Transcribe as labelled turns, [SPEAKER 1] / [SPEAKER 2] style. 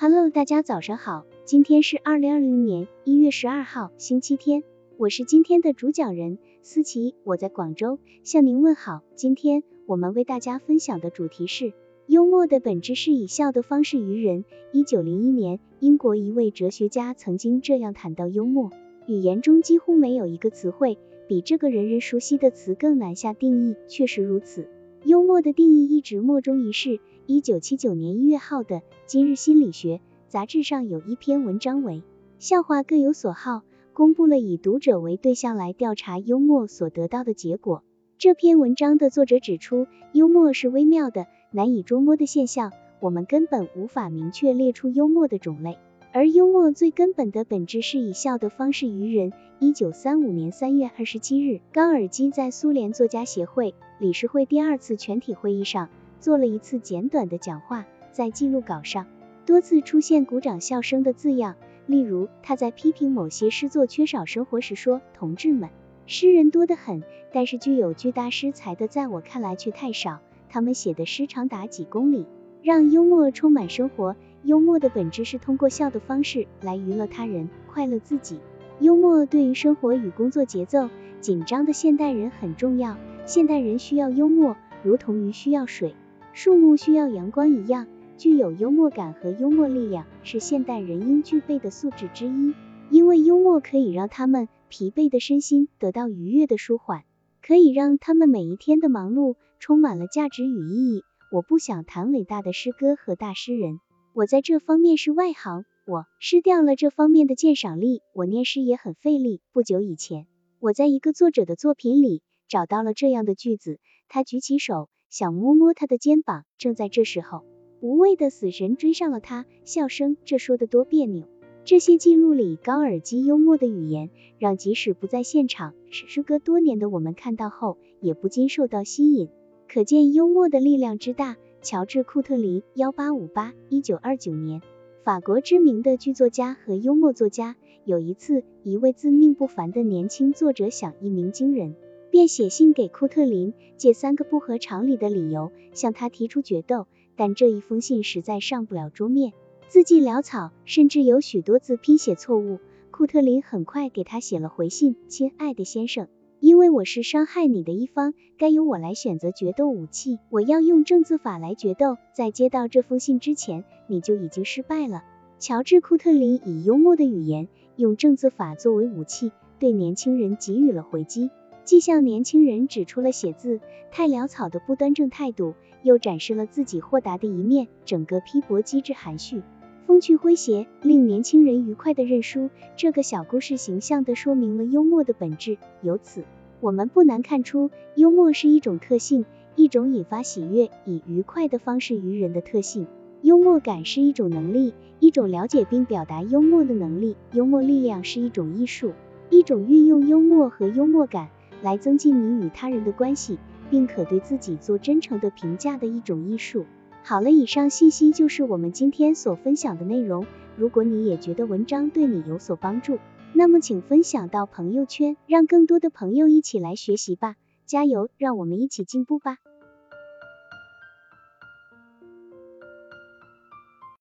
[SPEAKER 1] Hello，大家早上好，今天是二零二零年一月十二号，星期天，我是今天的主讲人思琪，我在广州向您问好。今天我们为大家分享的主题是幽默的本质是以笑的方式于人。一九零一年，英国一位哲学家曾经这样谈到幽默：语言中几乎没有一个词汇比这个人人熟悉的词更难下定义。确实如此，幽默的定义一直莫衷一是。一九七九年一月号的《今日心理学》杂志上有一篇文章为“笑话各有所好”，公布了以读者为对象来调查幽默所得到的结果。这篇文章的作者指出，幽默是微妙的、难以捉摸的现象，我们根本无法明确列出幽默的种类。而幽默最根本的本质是以笑的方式于人。一九三五年三月二十七日，高尔基在苏联作家协会理事会第二次全体会议上。做了一次简短的讲话，在记录稿上多次出现鼓掌笑声的字样。例如，他在批评某些诗作缺少生活时说：“同志们，诗人多得很，但是具有巨大诗才的，在我看来却太少。他们写的诗长达几公里。”让幽默充满生活。幽默的本质是通过笑的方式来娱乐他人，快乐自己。幽默对于生活与工作节奏紧张的现代人很重要。现代人需要幽默，如同鱼需要水。树木需要阳光一样，具有幽默感和幽默力量是现代人应具备的素质之一。因为幽默可以让他们疲惫的身心得到愉悦的舒缓，可以让他们每一天的忙碌充满了价值与意义。我不想谈伟大的诗歌和大诗人，我在这方面是外行，我失掉了这方面的鉴赏力。我念诗也很费力。不久以前，我在一个作者的作品里找到了这样的句子，他举起手。想摸摸他的肩膀，正在这时候，无畏的死神追上了他，笑声，这说的多别扭。这些记录里高尔基幽默的语言，让即使不在现场，时隔多年的我们看到后，也不禁受到吸引。可见幽默的力量之大。乔治·库特林，幺八五八，一九二九年，法国知名的剧作家和幽默作家。有一次，一位自命不凡的年轻作者想一鸣惊人。便写信给库特林，借三个不合常理的理由向他提出决斗，但这一封信实在上不了桌面，字迹潦草，甚至有许多字拼写错误。库特林很快给他写了回信：“亲爱的先生，因为我是伤害你的一方，该由我来选择决斗武器。我要用正字法来决斗，在接到这封信之前，你就已经失败了。”乔治·库特林以幽默的语言，用正字法作为武器，对年轻人给予了回击。既向年轻人指出了写字太潦草的不端正态度，又展示了自己豁达的一面，整个批驳机制含蓄、风趣诙谐，令年轻人愉快的认输。这个小故事形象地说明了幽默的本质。由此，我们不难看出，幽默是一种特性，一种引发喜悦、以愉快的方式于人的特性。幽默感是一种能力，一种了解并表达幽默的能力。幽默力量是一种艺术，一种运用幽默和幽默感。来增进你与他人的关系，并可对自己做真诚的评价的一种艺术。好了，以上信息就是我们今天所分享的内容。如果你也觉得文章对你有所帮助，那么请分享到朋友圈，让更多的朋友一起来学习吧。加油，让我们一起进步吧。